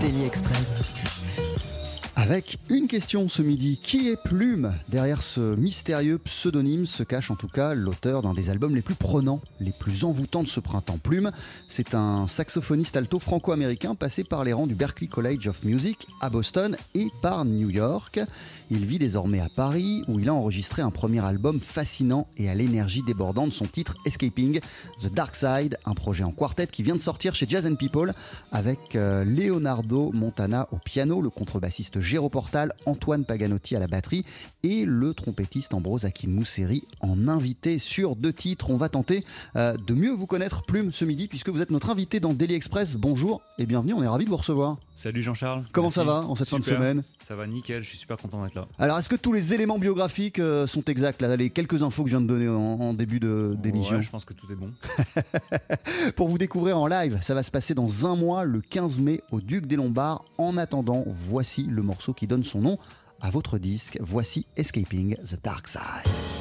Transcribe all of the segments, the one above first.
Daily Express. Avec une question ce midi, qui est Plume Derrière ce mystérieux pseudonyme se cache en tout cas l'auteur d'un des albums les plus prenants, les plus envoûtants de ce printemps. Plume, c'est un saxophoniste alto franco-américain passé par les rangs du Berklee College of Music à Boston et par New York. Il vit désormais à Paris où il a enregistré un premier album fascinant et à l'énergie débordante, son titre Escaping, The Dark Side, un projet en quartet qui vient de sortir chez Jazz and People avec euh, Leonardo Montana au piano, le contrebassiste Géro Portal, Antoine Paganotti à la batterie et le trompettiste Ambrose Akin Mousseri en invité sur deux titres. On va tenter euh, de mieux vous connaître Plume ce midi puisque vous êtes notre invité dans Daily Express. Bonjour et bienvenue, on est ravis de vous recevoir. Salut Jean-Charles. Comment Merci. ça va en cette fin de semaine? Ça va nickel, je suis super content d'être là. Alors, est-ce que tous les éléments biographiques euh, sont exacts là, Les quelques infos que je viens de donner en, en début d'émission. Ouais, je pense que tout est bon. Pour vous découvrir en live, ça va se passer dans un mois, le 15 mai, au Duc des Lombards. En attendant, voici le morceau qui donne son nom à votre disque. Voici Escaping the Dark Side.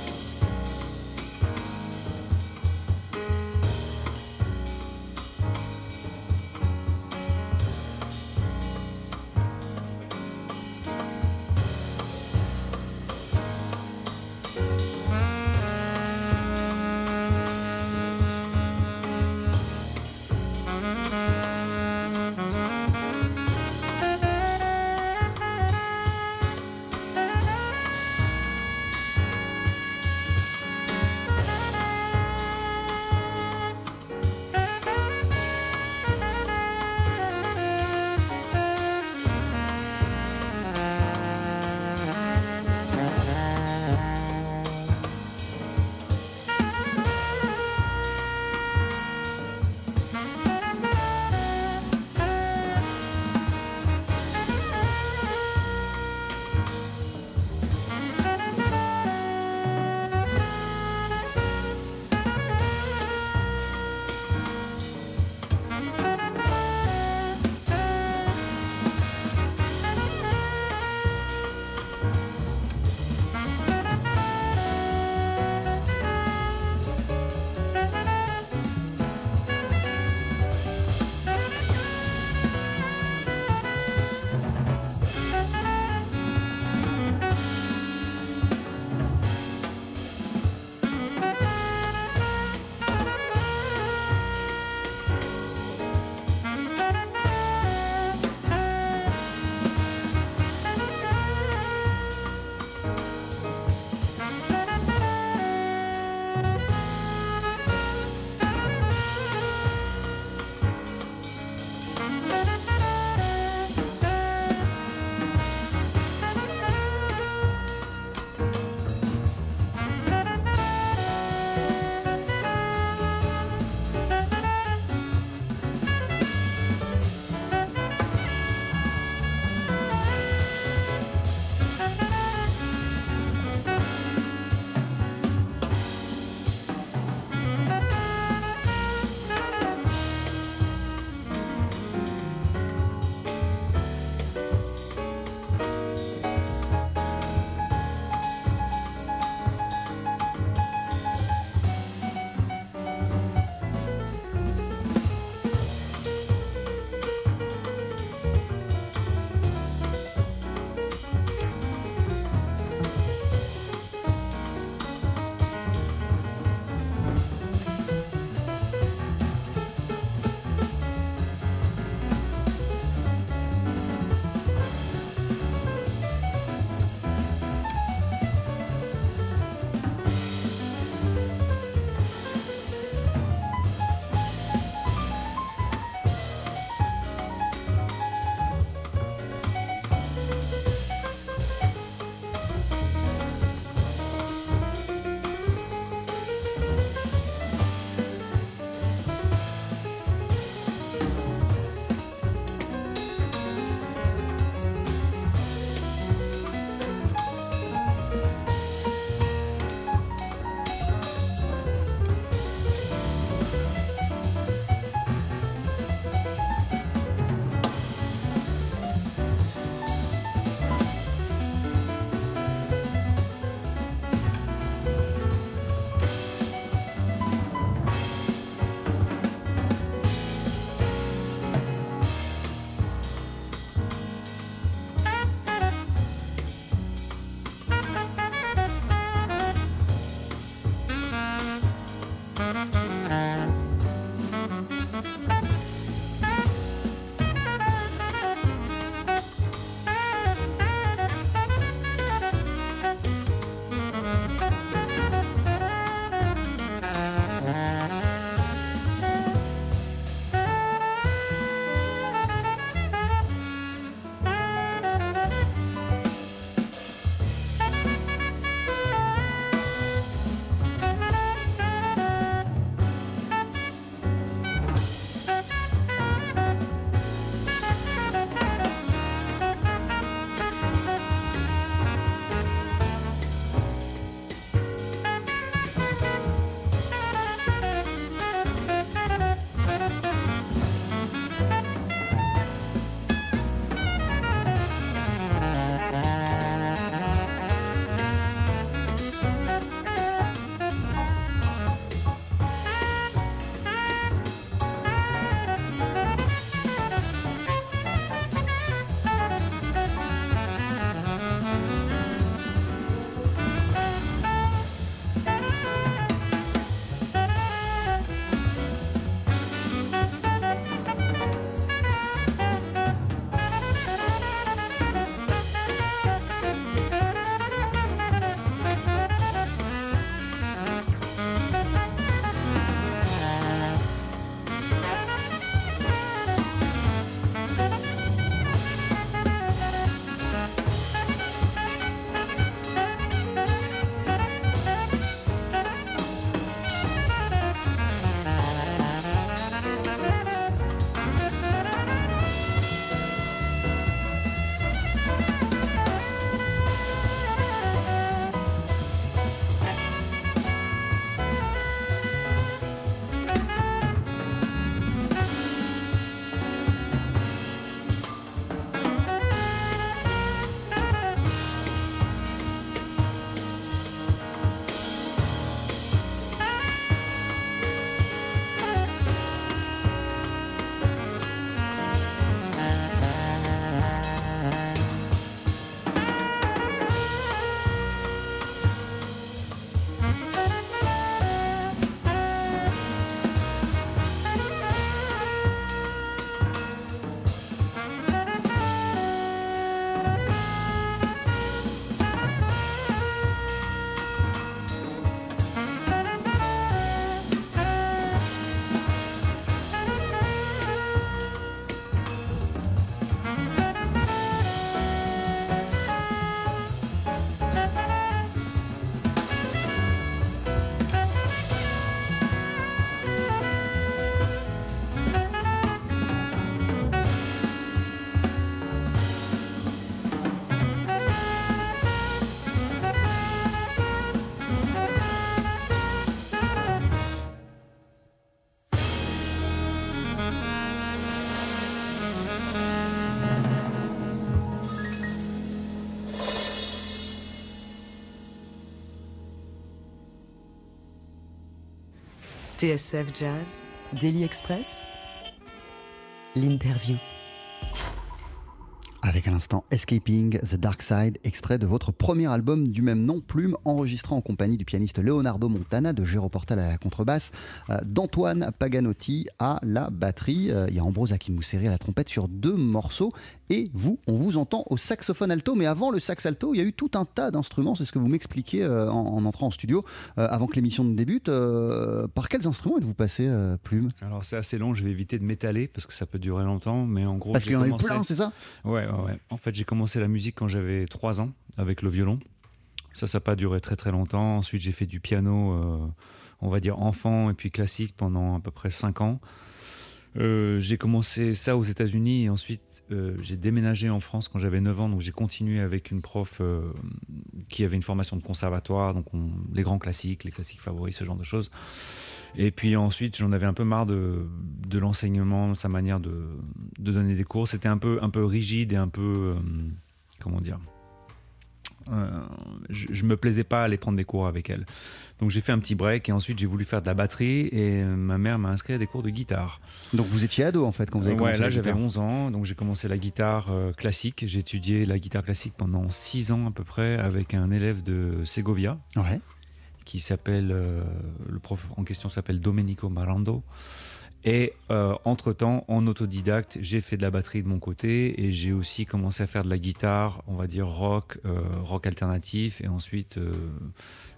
TSF Jazz, Daily Express, l'interview. Avec à l'instant Escaping the Dark Side, extrait de votre premier album du même nom, Plume, enregistré en compagnie du pianiste Leonardo Montana, de Géro Portal à la contrebasse, euh, d'Antoine Paganotti à la batterie. Euh, Il y a Ambrose Akimousseri à la trompette sur deux morceaux. Et vous, on vous entend au saxophone alto. Mais avant le sax alto, il y a eu tout un tas d'instruments. C'est ce que vous m'expliquiez euh, en, en entrant en studio, euh, avant que l'émission ne débute. Euh, par quels instruments êtes-vous passé, Plume? Alors c'est assez long, je vais éviter de m'étaler parce que ça peut durer longtemps, mais en gros. Parce qu'il y en a eu commencé- plein, c'est ça? Ouais, ouais, ouais. En fait, j'ai commencé la musique quand j'avais 3 ans avec le violon. Ça, ça n'a pas duré très très longtemps. Ensuite, j'ai fait du piano, on va dire enfant et puis classique pendant à peu près 5 ans. Euh, j'ai commencé ça aux États-Unis et ensuite euh, j'ai déménagé en France quand j'avais 9 ans. Donc j'ai continué avec une prof euh, qui avait une formation de conservatoire, donc on- les grands classiques, les classiques favoris, ce genre de choses. Et puis ensuite, j'en avais un peu marre de, de l'enseignement, sa manière de, donner des cours. C'était un peu, un peu rigide et un peu. comment dire je, je me plaisais pas à aller prendre des cours avec elle. Donc j'ai fait un petit break et ensuite j'ai voulu faire de la batterie et ma mère m'a inscrit à des cours de guitare. Donc vous étiez ado en fait quand vous avez Ouais, commencé là la j'avais guitare. 11 ans, donc j'ai commencé la guitare euh, classique. J'ai étudié la guitare classique pendant 6 ans à peu près avec un élève de Segovia Ouais. qui s'appelle, euh, le prof en question s'appelle Domenico Marando. Et euh, entre-temps, en autodidacte, j'ai fait de la batterie de mon côté et j'ai aussi commencé à faire de la guitare, on va dire rock, euh, rock alternatif et ensuite euh,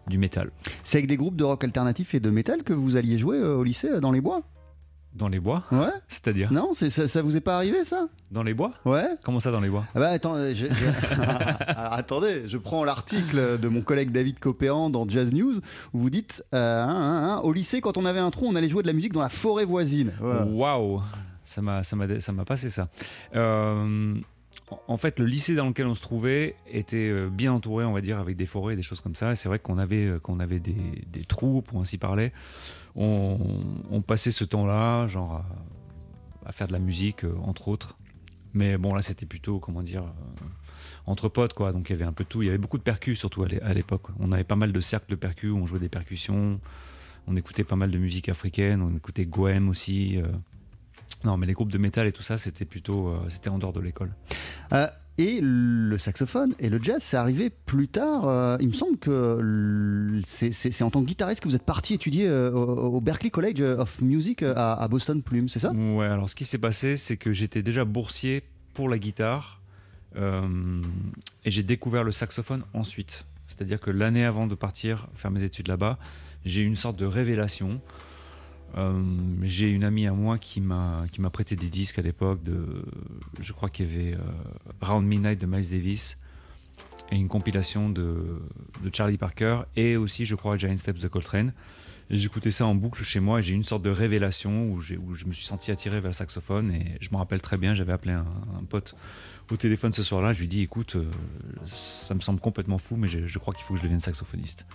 du métal. C'est avec des groupes de rock alternatif et de métal que vous alliez jouer au lycée dans les bois? Dans les bois Ouais C'est-à-dire Non, c'est- ça, ça vous est pas arrivé ça? Dans les bois? Ouais Comment ça dans les bois? Ah bah attends, euh, Alors, attendez, je prends l'article de mon collègue David Copéran dans Jazz News où vous dites euh, hein, hein, hein, au lycée quand on avait un trou on allait jouer de la musique dans la forêt voisine. Voilà. Waouh Ça m'a ça m'a ça m'a passé ça. Euh, en- fait, le lycée dans lequel on se trouvait était euh, bien entouré, on va dire, avec des forêts et des choses comme ça. Et c'est vrai qu'on avait, euh, avait des, trous, pour ainsi parler. On, passait ce temps-là, genre, à, faire de la musique, euh, entre autres. Mais bon, là, c'était plutôt, comment dire, entre potes, quoi. Donc, il y avait un peu tout. Il y avait beaucoup de percus, surtout à l'é- à l'époque. On avait pas mal de cercles de percus où on jouait des percussions. On écoutait pas mal de musique africaine. On écoutait Goem aussi. Non, mais les groupes de métal et tout ça, c'était plutôt, euh, c'était en dehors de l'école. Euh, et le saxophone et le jazz, c'est arrivé plus tard. euh, il me semble que c'est- en tant que guitariste que vous êtes parti étudier au, au Berklee College of Music à, à Boston, Plume, c'est ça? Ouais, alors ce qui s'est passé, c'est que j'étais déjà boursier pour la guitare et j'ai découvert le saxophone ensuite. C'est-à-dire que l'année avant de partir faire mes études là-bas, j'ai eu une sorte de révélation. Euh, j'ai une amie à moi qui m'a qui m'a prêté des disques à l'époque de je crois qu'il y avait euh, Round Midnight de Miles Davis et une compilation de, Charlie Parker et aussi je crois Giant Steps de Coltrane. J'écoutais ça en boucle chez moi et j'ai eu une sorte de révélation où, je me suis senti attiré vers le saxophone et je me rappelle très bien j'avais appelé un, un pote au téléphone ce soir-là je lui dis écoute euh, ça me semble complètement fou mais je, je crois qu'il faut que je devienne saxophoniste.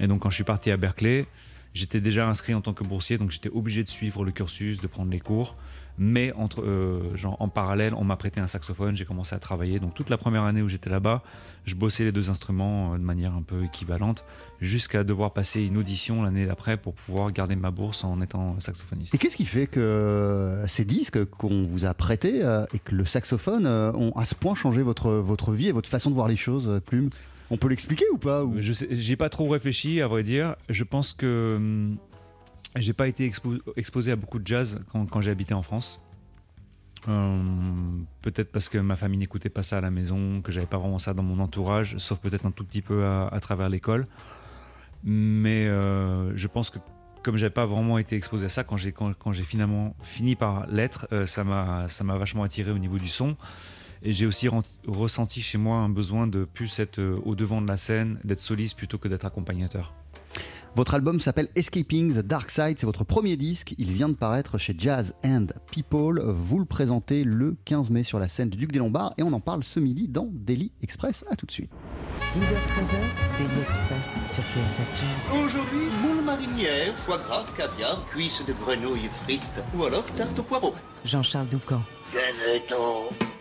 Et donc quand je suis parti à Berkeley J'étais déjà inscrit en tant que boursier, donc j'étais obligé de suivre le cursus, de prendre les cours. Mais entre, euh, en parallèle, on m'a prêté un saxophone, j'ai commencé à travailler. Donc toute la première année où j'étais là-bas, je bossais les deux instruments euh, de manière un peu équivalente, jusqu'à devoir passer une audition l'année d'après pour pouvoir garder ma bourse en étant saxophoniste. Et qu'est-ce qui fait que euh, ces disques qu'on vous a prêtés et que le saxophone ont à ce point changé votre, votre vie et votre façon de voir les choses, Plume? On peut l'expliquer ou pas Je j'ai pas trop réfléchi, à vrai dire. Je pense que hum, j'ai pas été expo- exposé à beaucoup de jazz quand, j'ai habité en France. Hum, peut-être parce que ma famille n'écoutait pas ça à la maison, que j'avais pas vraiment ça dans mon entourage, sauf peut-être un tout petit peu à, travers l'école. Mais euh, je pense que comme j'avais pas vraiment été exposé à ça, quand j'ai quand, finalement fini par l'être, euh, ça m'a ça m'a vachement attiré au niveau du son. Et j'ai aussi ressenti chez moi un besoin de plus être euh, au devant de la scène, d'être soliste plutôt que d'être accompagnateur. Votre album s'appelle Escaping the Dark Side, c'est votre premier disque, il vient de paraître chez Jazz and People. Vous le présentez le 15 mai sur la scène du Duc des Lombards et on en parle ce midi dans Daily Express. À tout de suite. 12h13h, Daily Express sur TSF Jazz. Aujourd'hui, moule marinière, foie gras, caviar, cuisses de grenouille frites ou alors tarte au poireau. Jean-Charles Doucan. Venez-t'en.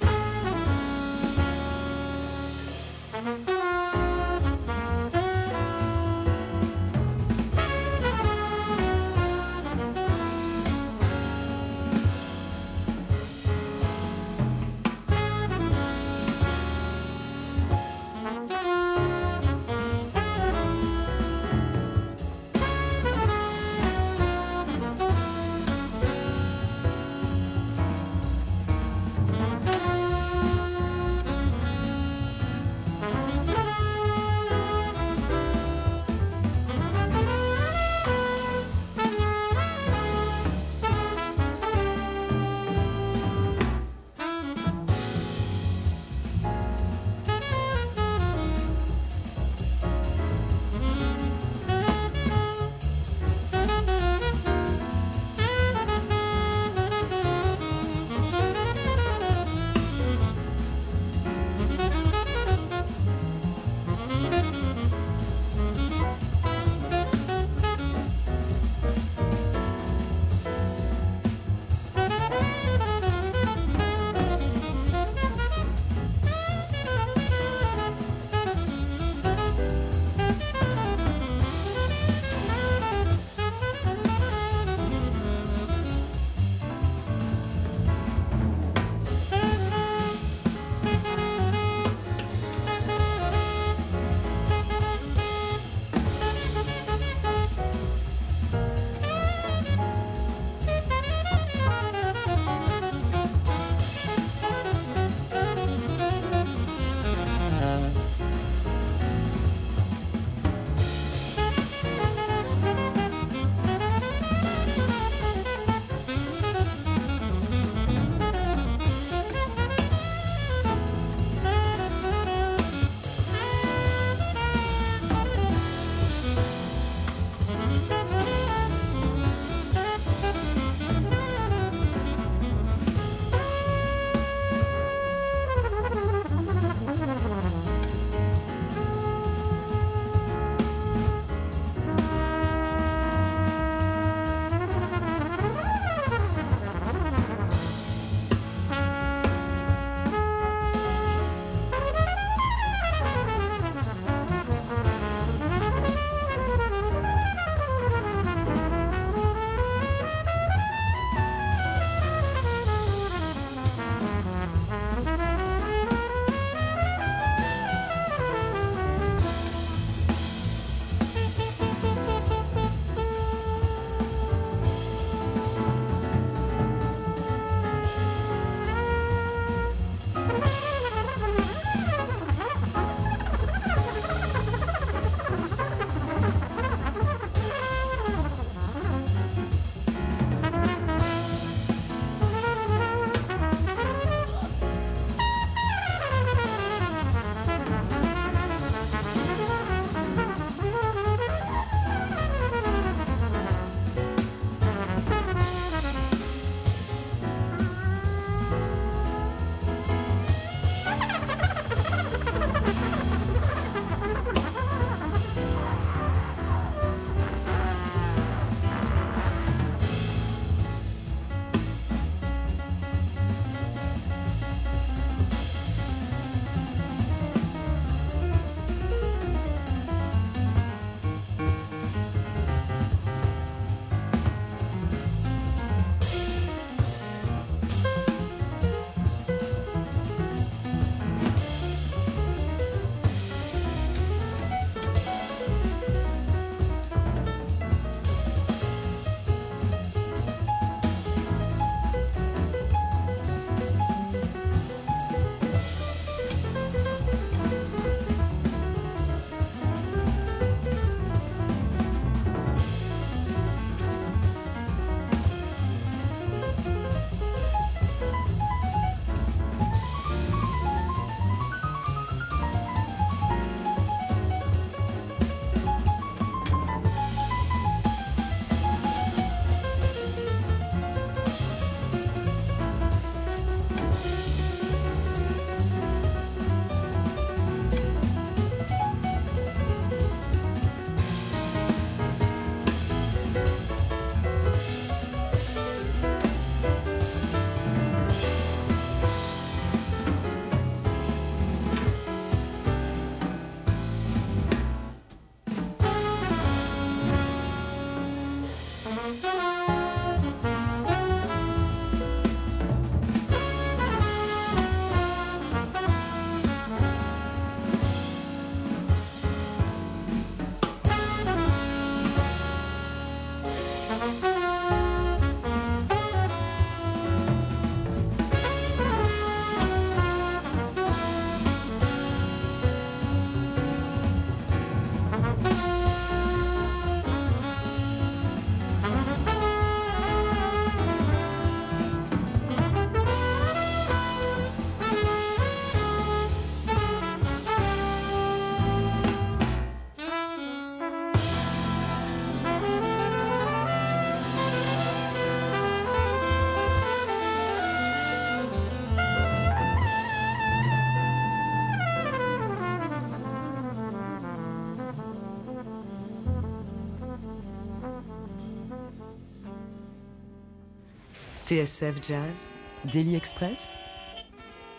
TSF Jazz, Daily Express,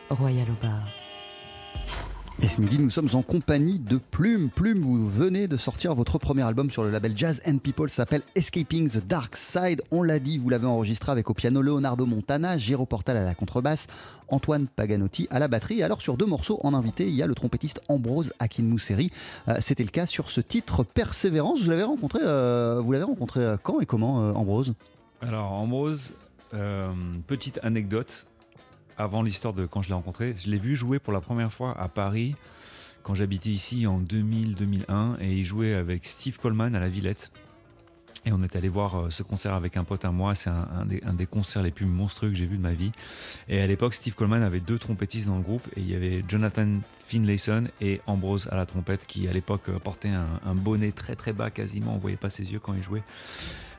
Royal au bar. Et ce midi, nous sommes en compagnie de Plume. Plume, vous venez de sortir votre premier album sur le label Jazz and People, s'appelle Escaping the Dark Side. On l'a dit, vous l'avez enregistré avec au piano Leonardo Montana, Giro Portal à la contrebasse, Antoine Paganotti à la batterie. Et alors sur deux morceaux en invité, il y a le trompettiste Ambrose Akinmuseri. Euh, C'était le cas sur ce titre Persévérance. Vous l'avez rencontré, euh, vous l'avez rencontré euh, quand et comment, euh, Ambrose? Alors, Ambrose, euh, petite anecdote. Avant l'histoire de quand je l'ai rencontré, je l'ai vu jouer pour la première fois à Paris quand j'habitais ici en 2000-2001 et il jouait avec Steve Coleman à la Villette. Et on est allé voir euh, ce concert avec un pote à moi. C'est un, des, concerts les plus monstrueux que j'ai vu de ma vie. Et à l'époque, Steve Coleman avait deux trompettistes dans le groupe. Et il y avait Jonathan Finlayson et Ambrose à la trompette qui, à l'époque, euh, portait un, un bonnet très très bas quasiment. On voyait pas ses yeux quand il jouait.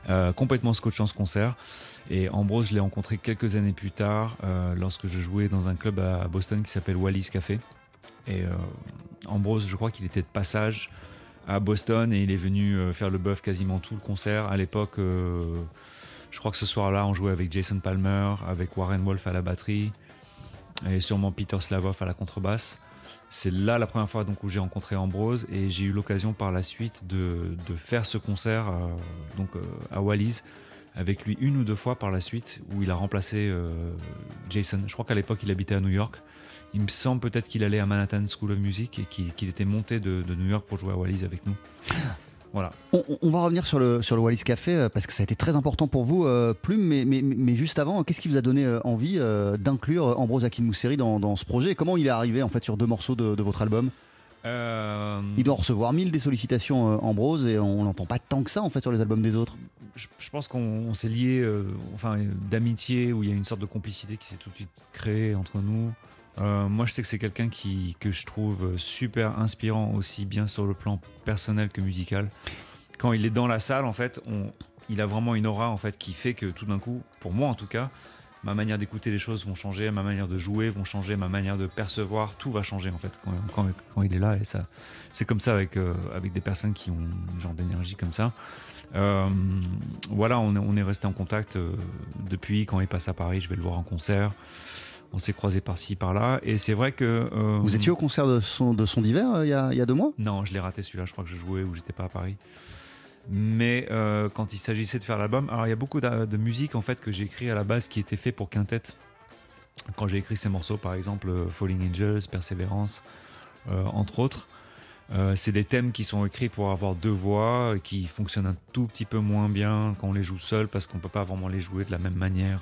Euh, complètement scotchant ce concert. Et Ambrose, je l'ai rencontré quelques années plus tard euh, lorsque je jouais dans un club à Boston qui s'appelle Wallis Café. Et euh, Ambrose, je crois qu'il était de passage à Boston et il est venu euh, faire le bœuf quasiment tout le concert. À l'époque, je crois que ce soir-là, on jouait avec Jason Palmer, avec Warren Wolf à la batterie et sûrement Peter Slavov à la contrebasse. C'est là la première fois donc, où j'ai rencontré Ambrose et j'ai eu l'occasion par la suite de, faire ce concert donc, à Wallis avec lui une ou deux fois par la suite où il a remplacé euh, Jason. Je crois qu'à l'époque il habitait à New York. Il me semble peut-être qu'il allait à Manhattan School of Music et qu'il était monté de, de New York pour jouer à Wallis avec nous. Voilà. On, va revenir sur le, sur le Wallis Café euh, parce que ça a été très important pour vous, euh, Plume. Mais, mais, mais juste avant, qu'est-ce qui vous a donné envie euh, d'inclure Ambrose Akinmuseri dans, dans ce projet? Et Comment il est arrivé en fait sur deux morceaux de, de votre album? Euh, Il doit recevoir mille des sollicitations, euh, Ambrose, et on n'entend pas tant que ça en fait sur les albums des autres. je, je pense qu'on on s'est liés euh, enfin, d'amitié où il y a une sorte de complicité qui s'est tout de suite créée entre nous. Euh, moi, je sais que c'est quelqu'un qui, que je trouve super inspirant aussi bien sur le plan personnel que musical. Quand il est dans la salle, en fait, on, il a vraiment une aura en fait qui fait que tout d'un coup, pour moi en tout cas, ma manière d'écouter les choses vont changer, ma manière de jouer vont changer, ma manière de percevoir, tout va changer en fait quand, quand- quand il est là. Et ça, c'est comme ça avec, euh, avec des personnes qui ont un genre d'énergie comme ça. Euh, voilà, on est, on est resté en contact euh, depuis. Quand il passe à Paris, je vais le voir en concert. On s'est croisés par-ci, par-là. Et c'est vrai que. Vous étiez au concert de son, de son d'hiver il y, a, il y a deux mois? Non, je l'ai raté celui-là. Je crois que je jouais ou j'étais pas à Paris. Mais euh, quand il s'agissait de faire l'album, alors il y a beaucoup de, musique en fait que j'ai écrit à la base qui était fait pour quintet. Quand j'ai écrit ces morceaux, par exemple euh, Falling Angels, Persévérance, euh, entre autres, euh, c'est des thèmes qui sont écrits pour avoir deux voix, qui fonctionnent un tout petit peu moins bien quand on les joue seul parce qu'on peut pas vraiment les jouer de la même manière,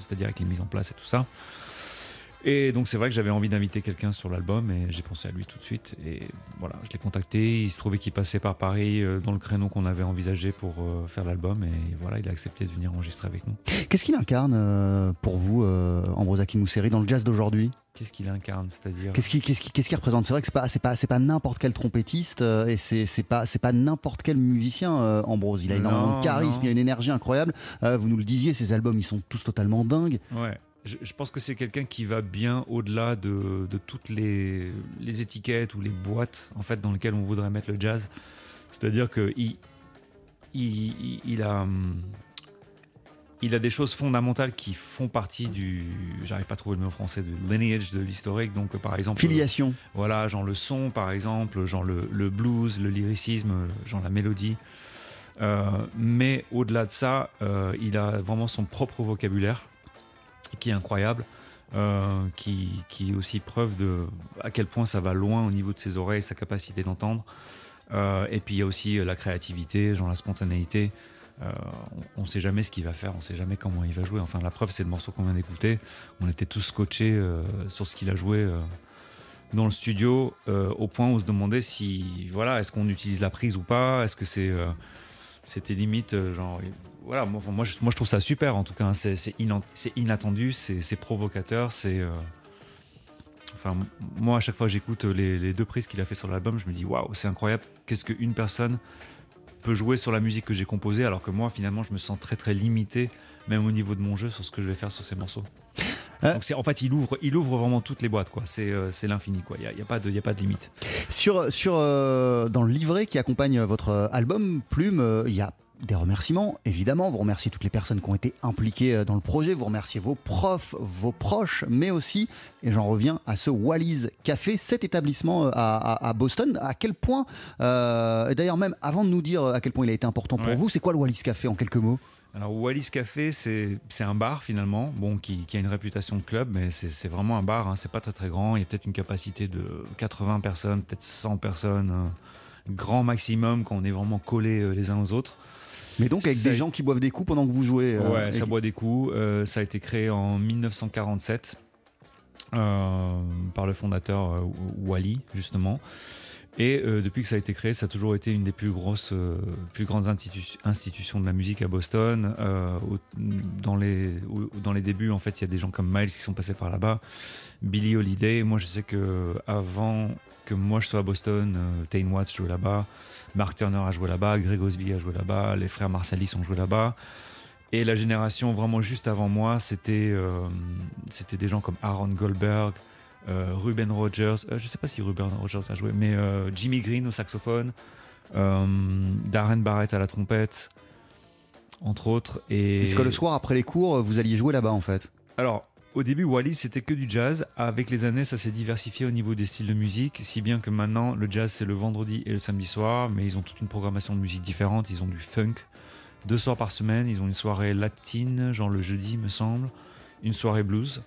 c'est-à-dire avec les mises en place et tout ça. Et donc c'est vrai que j'avais envie d'inviter quelqu'un sur l'album et j'ai pensé à lui tout de suite. Et voilà, je l'ai contacté. Il se trouvait qu'il passait par Paris euh, dans le créneau qu'on avait envisagé pour euh, faire l'album. Et voilà, il a accepté de venir enregistrer avec nous. Qu'est-ce qu'il incarne euh, pour vous, Ambrose Akinmuseri, dans le jazz d'aujourd'hui? Qu'est-ce qu'il incarne C'est-à-dire? Qu'est-ce qu'il représente? C'est vrai que c'est pas c'est pas c'est pas n'importe quel trompettiste euh, et c'est c'est pas c'est pas n'importe quel musicien euh, Ambrose. Il a énormément Non, de charisme, non. il a une énergie incroyable. Euh, vous nous le disiez, ses albums ils sont tous totalement dingues. Ouais. Je, je pense que c'est quelqu'un qui va bien au-delà de, de toutes les, les étiquettes ou les boîtes en fait dans lesquelles on voudrait mettre le jazz. C'est-à-dire que il, il, il- il a hum, il a des choses fondamentales qui font partie du j'arrive pas à trouver le mot français de lineage de l'historique donc euh, par exemple Filiation. voilà, genre le son par exemple, genre le, le blues, le lyricisme, genre la mélodie. Euh, mais au-delà de ça, euh, il a vraiment son propre vocabulaire qui est incroyable, euh, qui, qui est aussi preuve de à quel point ça va loin au niveau de ses oreilles, sa capacité d'entendre. Euh, et puis il y a aussi euh, la créativité, genre la spontanéité. On ne sait jamais ce qu'il va faire, on ne sait jamais comment il va jouer. Enfin, la preuve, c'est le morceau qu'on vient d'écouter. On était tous scotchés euh, sur ce qu'il a joué dans le studio, au point où on se demandait si, voilà, est-ce qu'on utilise la prise ou pas? Est-ce que c'est, c'était limite, euh, genre, voilà, moi, moi, je, trouve ça super en tout cas. hein. C'est, inattendu, c'est, provocateur, c'est. euh, Enfin, moi, à chaque fois j'écoute les, les deux prises qu'il a fait sur l'album, je me dis waouh, c'est incroyable. Qu'est-ce qu'une personne peut jouer sur la musique que j'ai composée, alors que moi, finalement, je me sens très très limité, même au niveau de mon jeu, sur ce que je vais faire sur ces morceaux. Euh. Donc c'est en fait, il ouvre, il ouvre vraiment toutes les boîtes, quoi. C'est euh, l'infini, quoi. Il n'y a, y a pas de, il y a pas de limite. Sur, sur, euh, dans le livret qui accompagne votre euh, album, Plume, il y a des remerciements, évidemment. Vous remerciez toutes les personnes qui ont été impliquées dans le projet. Vous remerciez vos profs, vos proches, mais aussi, et j'en reviens à ce Wallis Café, cet établissement à, à- à Boston. À quel point, euh, d'ailleurs même avant de nous dire à quel point il a été important pour Ouais. vous, c'est quoi le Wallis Café en quelques mots? Alors Wallis Café, c'est un bar finalement, bon, qui, qui a une réputation de club, mais c'est vraiment un bar, hein, c'est pas très très grand, il y a peut-être une capacité de 80 personnes, peut-être 100 personnes, euh, grand maximum quand on est vraiment collés euh, les uns aux autres. Mais donc avec des gens qui boivent des coups pendant que vous jouez. euh, Ouais, ça boit des coups. Euh, ça a été créé en 1947 euh, par le fondateur Wally, justement. Et euh, depuis que ça a été créé, ça a toujours été une des plus grosses, euh, plus grandes institu- institutions de la musique à Boston. Euh, dans, les, au- dans les débuts, en fait, il y a des gens comme Miles qui sont passés par là-bas, Billy Holiday. Moi, je sais que avant que moi je sois à Boston, Tane Watts jouait là-bas, Mark Turner a joué là-bas, Greg Osby a joué là-bas, les frères Marsalis ont joué là-bas. Et la génération vraiment juste avant moi, c'était c'était des gens comme Aaron Goldberg, Ruben Rogers, euh, je sais pas si Ruben Rogers a joué, mais euh, Jimmy Green au saxophone, euh, Darren Barrett à la trompette, entre autres. Et Parce que le soir après les cours, vous alliez jouer là-bas en fait. alors, au début, Wallis, c'était que du jazz. Avec les années, ça s'est diversifié au niveau des styles de musique, si bien que maintenant, le jazz, c'est le vendredi et le samedi soir, mais ils ont toute une programmation de musique différente. Ils ont du funk deux soirs par semaine. Ils ont une soirée latine, genre le jeudi, me semble, une soirée blues.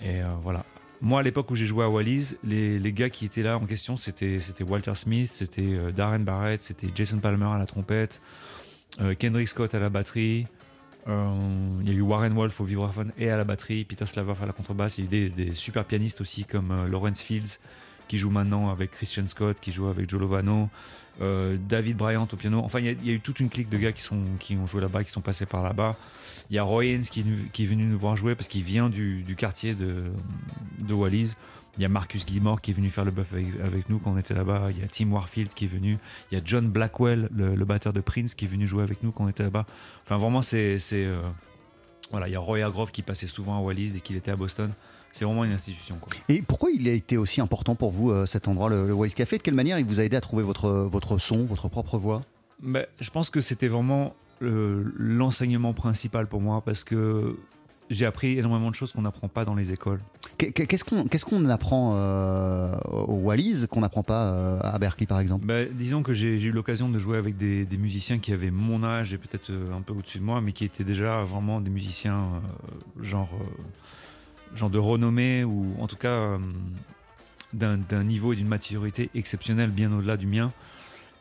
Et euh, voilà. Moi, à l'époque où j'ai joué à Wallis, les, gars qui étaient là en question, c'était Walter Smith, c'était euh, Darren Barrett, c'était Jason Palmer à la trompette, euh, Kendrick Scott à la batterie. Euh, il y a eu Warren Wolf au vibraphone et à la batterie, Peter Slavov à la contrebasse. Il y a eu des, super pianistes aussi comme Lawrence Fields qui joue maintenant avec Christian Scott, qui joue avec Joe Lovano, euh, David Bryant au piano. Enfin, il y, a, eu toute une clique de gars qui, sont, qui ont joué là-bas, qui sont passés par là-bas. Il y a Roy Haynes qui, est venu- nous voir jouer parce qu'il vient du, quartier de, Wallis. Il y a Marcus Gilmore qui est venu faire le buff avec, nous quand on était là-bas. Il y a Tim Warfield qui est venu. Il y a John Blackwell, le, batteur de Prince, qui est venu jouer avec nous quand on était là-bas. Enfin, vraiment, c'est, euh, voilà, il y a Roy Hargrove qui passait souvent à Wallis dès qu'il était à Boston. C'est vraiment une institution. Quoi. Et pourquoi il a été aussi important pour vous euh, cet endroit, le, le Wallis Café? De quelle manière il vous a aidé à trouver votre, votre son, votre propre voix? Ben, je pense que c'était vraiment l'enseignement principal pour moi parce que j'ai appris énormément de choses qu'on n'apprend pas dans les écoles. Qu'est- Qu'est-ce qu'on qu'est-ce qu'on apprend euh, au Wallis qu'on n'apprend pas euh, à Berkeley par exemple? Ben, disons que j'ai eu l'occasion de jouer avec des, des musiciens qui avaient mon âge et peut-être un peu au-dessus de moi, mais qui étaient déjà vraiment des musiciens euh, genre, genre de renommée ou en tout cas euh, d'un niveau et d'une maturité exceptionnelle bien au-delà du mien.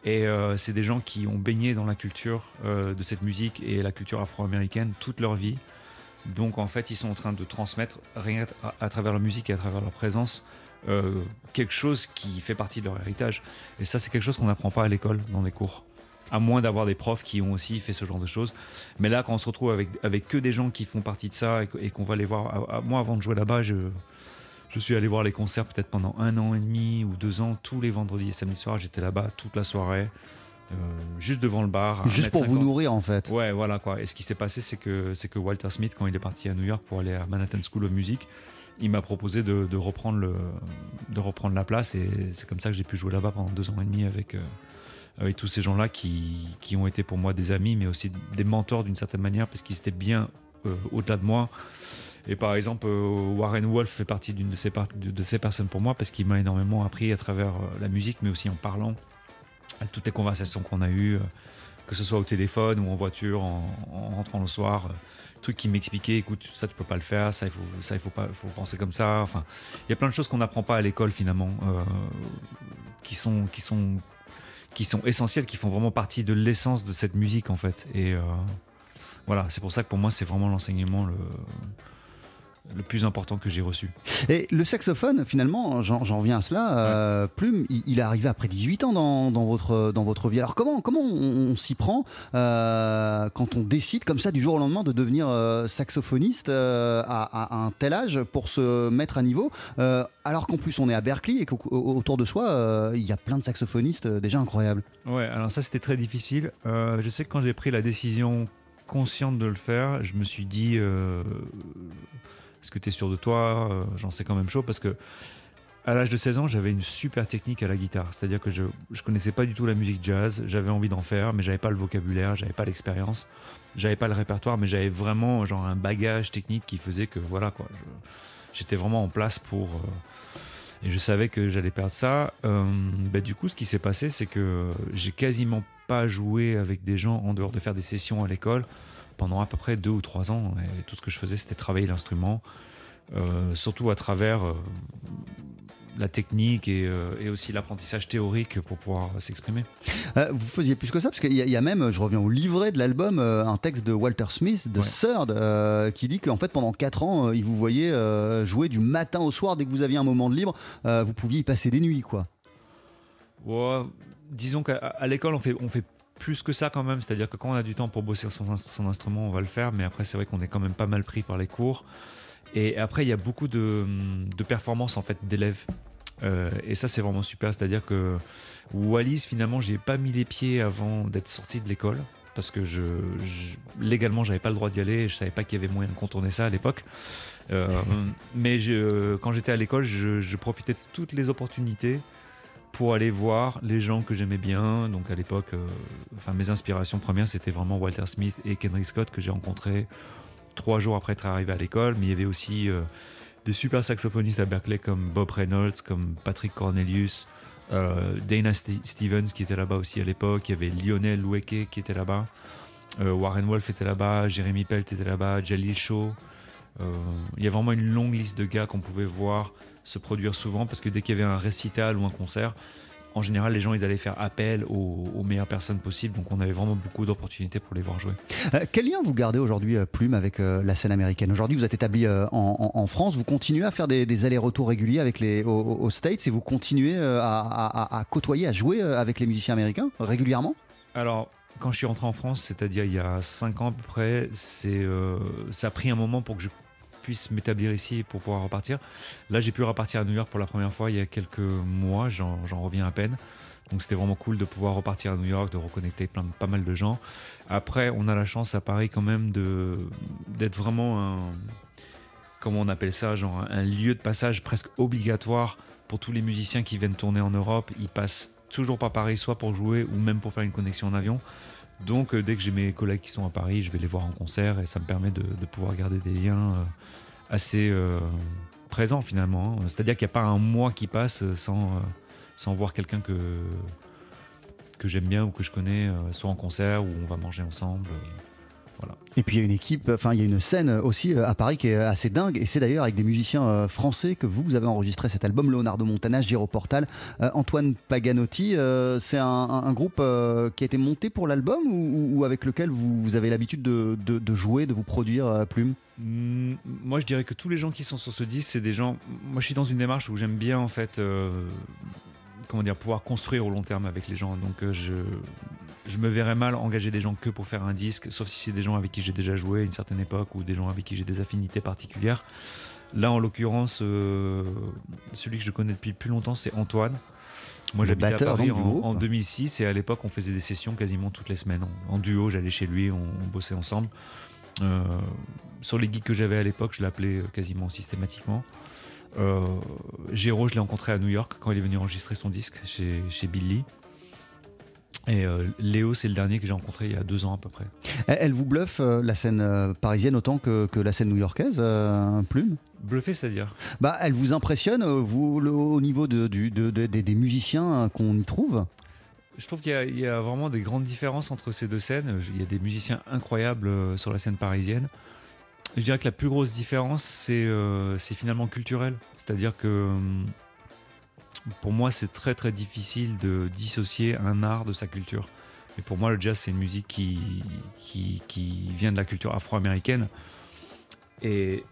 Et euh, c'est des gens qui ont baigné dans la culture euh, de cette musique et la culture afro-américaine toute leur vie. Donc en fait, ils sont en train de transmettre, rien à, à travers leur musique et à travers leur présence, quelque chose qui fait partie de leur héritage. Et ça, c'est quelque chose qu'on n'apprend pas à l'école, dans les cours. À moins d'avoir des profs qui ont aussi fait ce genre de choses. Mais là, quand on se retrouve avec, avec que des gens qui font partie de ça et, qu'on va les voir. moi, avant de jouer là-bas, je, je suis allé voir les concerts peut-être pendant un an et demi ou deux ans. Tous les vendredis et samedis soirs, j'étais là-bas toute la soirée, euh, juste devant le bar. Juste pour vous 1m50. nourrir en fait. Ouais, voilà quoi. Et ce qui s'est passé, c'est que, c'est que Walter Smith, quand il est parti à New York pour aller à Manhattan School of Music, il m'a proposé de, de reprendre le, de reprendre la place. Et c'est comme ça que j'ai pu jouer là-bas pendant deux ans et demi avec, euh, avec tous ces gens-là qui, qui ont été pour moi des amis, mais aussi des mentors d'une certaine manière, parce qu'ils étaient bien euh, au-delà de moi. Et par exemple, euh, Warren Wolf fait partie d'une de ces, de, de ces personnes pour moi, parce qu'il m'a énormément appris à travers euh, la musique, mais aussi en parlant, toutes les conversations qu'on a eues. que ce soit au téléphone ou en voiture, en, en rentrant le soir, truc qui m'expliquait, écoute, ça tu peux pas le faire, ça il faut, ça il faut pas, faut penser comme ça. Enfin, il y a plein de choses qu'on n'apprend pas à l'école finalement, qui sont, qui sont, qui sont essentielles, qui font vraiment partie de l'essence de cette musique en fait. Et euh, voilà, c'est pour ça que pour moi c'est vraiment l'enseignement le, le plus important que j'ai reçu. Et le saxophone, finalement, j'en reviens à cela. euh, Plume, il, il est arrivé après 18 ans dans, dans votre, dans votre vie. Alors comment, comment on, on s'y prend euh, quand on décide comme ça du jour au lendemain de devenir euh, saxophoniste à, à un tel âge pour se mettre à niveau Alors qu'en plus on est à Berkeley et qu'autour de soi, il y a plein de saxophonistes déjà incroyables. Ouais, alors ça c'était très difficile. Je sais que quand j'ai pris la décision consciente de le faire, je me suis dit est-ce que tu es sûr de toi Euh, J'en sais quand même chaud parce que à l'âge de 16 ans, j'avais une super technique à la guitare. C'est-à-dire que je ne connaissais pas du tout la musique jazz. J'avais envie d'en faire, mais j'avais pas le vocabulaire, j'avais pas l'expérience, j'avais pas le répertoire, mais j'avais vraiment genre un bagage technique qui faisait que voilà quoi. J'étais vraiment en place pour. euh, et je savais que j'allais perdre ça. Euh, bah, du coup, ce qui s'est passé, c'est que j'ai quasiment pas joué avec des gens en dehors de faire des sessions à l'école pendant à peu près deux ou trois ans. Et tout ce que je faisais, c'était travailler l'instrument, euh, surtout à travers euh, la technique et, euh, et aussi l'apprentissage théorique pour pouvoir s'exprimer. Vous faisiez plus que ça, parce qu'il y, a- il y a même, je reviens au livret de l'album, un texte de Walter Smith, de Ouais. Third, qui dit qu'en fait pendant 4 ans, il vous voyait jouer du matin au soir, dès que vous aviez un moment de libre, vous pouviez y passer des nuits, quoi. Ouais, disons qu'à l'école, on fait, on fait plus que ça quand même. C'est-à-dire que quand on a du temps pour bosser son, son instrument, on va le faire. Mais après, c'est vrai qu'on est quand même pas mal pris par les cours. Et après, il y a beaucoup de, de performances en fait d'élèves. Euh, et ça, c'est vraiment super. C'est-à-dire que Wallis, finalement, j'ai pas mis les pieds avant d'être sorti de l'école. Parce que je, je- légalement, j'avais pas le droit d'y aller. Je savais pas qu'il y avait moyen de contourner ça à l'époque. Euh, mais je- quand j'étais à l'école, je, je profitais de toutes les opportunités pour aller voir les gens que j'aimais bien. Donc à l'époque, euh, enfin mes inspirations premières, c'était vraiment Walter Smith et Kendrick Scott que j'ai rencontrés trois jours après être arrivé à l'école. Mais il y avait aussi euh, des super saxophonistes à Berkeley comme Bob Reynolds, comme Patrick Cornelius, euh, Dana St- Stevens qui était là-bas aussi à l'époque. Il y avait Lionel Loueke qui était là-bas. Warren Wolf était là-bas, Jeremy Pelt était là-bas, Jalil Shaw. Il y a vraiment une longue liste de gars qu'on pouvait voir se produire souvent parce que dès qu'il y avait un récital ou un concert, en général, les gens ils allaient faire appel aux, aux meilleures personnes possibles. Donc on avait vraiment beaucoup d'opportunités pour les voir jouer. Euh, quel lien vous gardez aujourd'hui, euh, Plume, avec euh, la scène américaine? Aujourd'hui, vous êtes établi euh, en, France, vous continuez à faire des, des allers-retours réguliers avec les, aux, States et vous continuez à, à- à côtoyer, à jouer avec les musiciens américains régulièrement? Alors, quand je suis rentré en France, c'est-à-dire il y a 5 ans à peu près, c'est, ça a pris un moment pour que je puisse m'établir ici pour pouvoir repartir. Là, j'ai pu repartir à New York pour la première fois il y a quelques mois, j'en, reviens à peine. Donc c'était vraiment cool de pouvoir repartir à New York, de reconnecter plein, pas mal de gens. Après, on a la chance à Paris quand même d'être vraiment un, comment on appelle ça, genre un lieu de passage presque obligatoire pour tous les musiciens qui viennent tourner en Europe. Ils passent toujours par Paris, soit pour jouer ou même pour faire une connexion en avion. Donc euh, dès que j'ai mes collègues qui sont à Paris, je vais les voir en concert et ça me permet de, pouvoir garder des liens euh, assez euh, présents finalement. hein. C'est-à-dire qu'il n'y a pas un mois qui passe sans, sans voir quelqu'un que, que j'aime bien ou que je connais, soit en concert ou on va manger ensemble. Voilà. Et puis il y a une équipe, enfin il y a une scène aussi euh, à Paris qui est assez dingue, et c'est d'ailleurs avec des musiciens euh, français que vous, vous avez enregistré cet album, Leonardo Montana, Giro Portal, euh, Antoine Paganotti. euh, c'est un, un- un groupe euh, qui a été monté pour l'album ou, avec lequel vous, vous avez l'habitude de, de- de jouer, de vous produire, euh, Plume? Mm, Moi, je dirais que tous les gens qui sont sur ce disque, c'est des gens. Moi, je suis dans une démarche où j'aime bien, en fait, comment dire, pouvoir construire au long terme avec les gens. Donc, euh, je, je me verrais mal engager des gens que pour faire un disque, sauf si c'est des gens avec qui j'ai déjà joué à une certaine époque ou des gens avec qui j'ai des affinités particulières. Là, en l'occurrence, euh, celui que je connais depuis plus longtemps, c'est Antoine. Moi, j'habitais à Paris en, groupe. en 2006 et à l'époque, on faisait des sessions quasiment toutes les semaines. En, en duo, j'allais chez lui, on, on bossait ensemble. Euh, sur les geeks que j'avais à l'époque, je l'appelais euh, quasiment systématiquement. Euh, Géraud, je l'ai rencontré à New York quand il est venu enregistrer son disque chez, chez Billy. Et euh, Léo, c'est le dernier que j'ai rencontré il y a deux ans à peu près. Elle, vous bluffe euh, la scène euh, parisienne autant que, que la scène new-yorkaise, Plume? Bluffé, c'est-à-dire? Bah, Elle vous impressionne, vous, le- au niveau de, du- de- de- des- musiciens qu'on y trouve? Je trouve qu'il y, y a vraiment des grandes différences entre ces deux scènes. Il y a des musiciens incroyables sur la scène parisienne. Je dirais que la plus grosse différence, c'est c'est finalement culturel. C'est-à-dire que hum, pour moi, c'est très très difficile de dissocier un art de sa culture. Et pour moi, le jazz, c'est une musique qui, qui, vient de la culture afro-américaine. Et,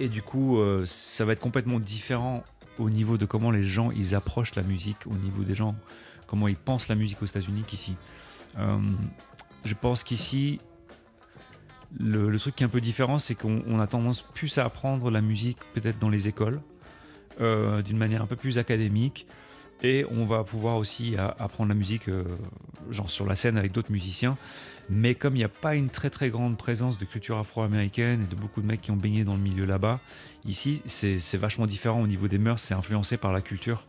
et du coup, euh, ça va être complètement différent au niveau de comment les gens ils approchent la musique, au niveau des gens, comment ils pensent la musique aux États-Unis qu'ici. Euh, je pense qu'ici, le, truc qui est un peu différent, c'est qu'on on a tendance plus à apprendre la musique peut-être dans les écoles, euh, d'une manière un peu plus académique. Et on va pouvoir aussi a- apprendre la musique, euh, genre sur la scène avec d'autres musiciens. Mais comme il n'y a pas une très très grande présence de culture afro-américaine et de beaucoup de mecs qui ont baigné dans le milieu là-bas, ici c'est vachement différent au niveau des mœurs, c'est influencé par la culture.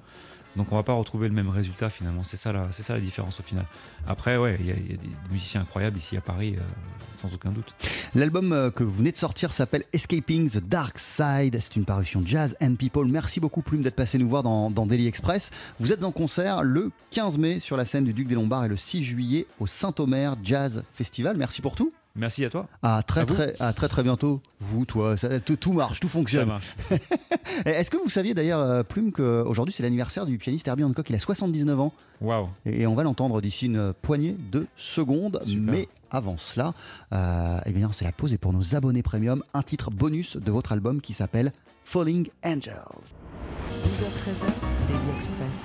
Donc on va pas retrouver le même résultat finalement, c'est ça, la- différence au final. Après ouais, il y, a- il y a des musiciens incroyables ici à Paris, euh, sans aucun doute. L'album euh, que vous venez de sortir s'appelle Escaping the Dark Side. C'est une parution Jazz and People. Merci beaucoup Plume d'être passé nous voir dans, dans Daily Express. Vous êtes en concert le 15 mai sur la scène du Duc des Lombards et le 6 juillet au Saint-Omer Jazz Festival. Merci pour tout. Merci à toi. À très À très, à très très bientôt. Vous, toi, ça- tout, tout marche, tout Ça fonctionne. marche. Et Est-ce que vous saviez d'ailleurs, euh, Plume, qu'aujourd'hui c'est l'anniversaire du pianiste Herbie Hancock Il a 79 ans Waouh. et on va l'entendre d'ici une poignée de secondes. Super. Mais avant cela, euh, eh bien, c'est la pause et pour nos abonnés premium, un titre bonus de votre album qui s'appelle Falling Angels. 12h-13h, Daily Express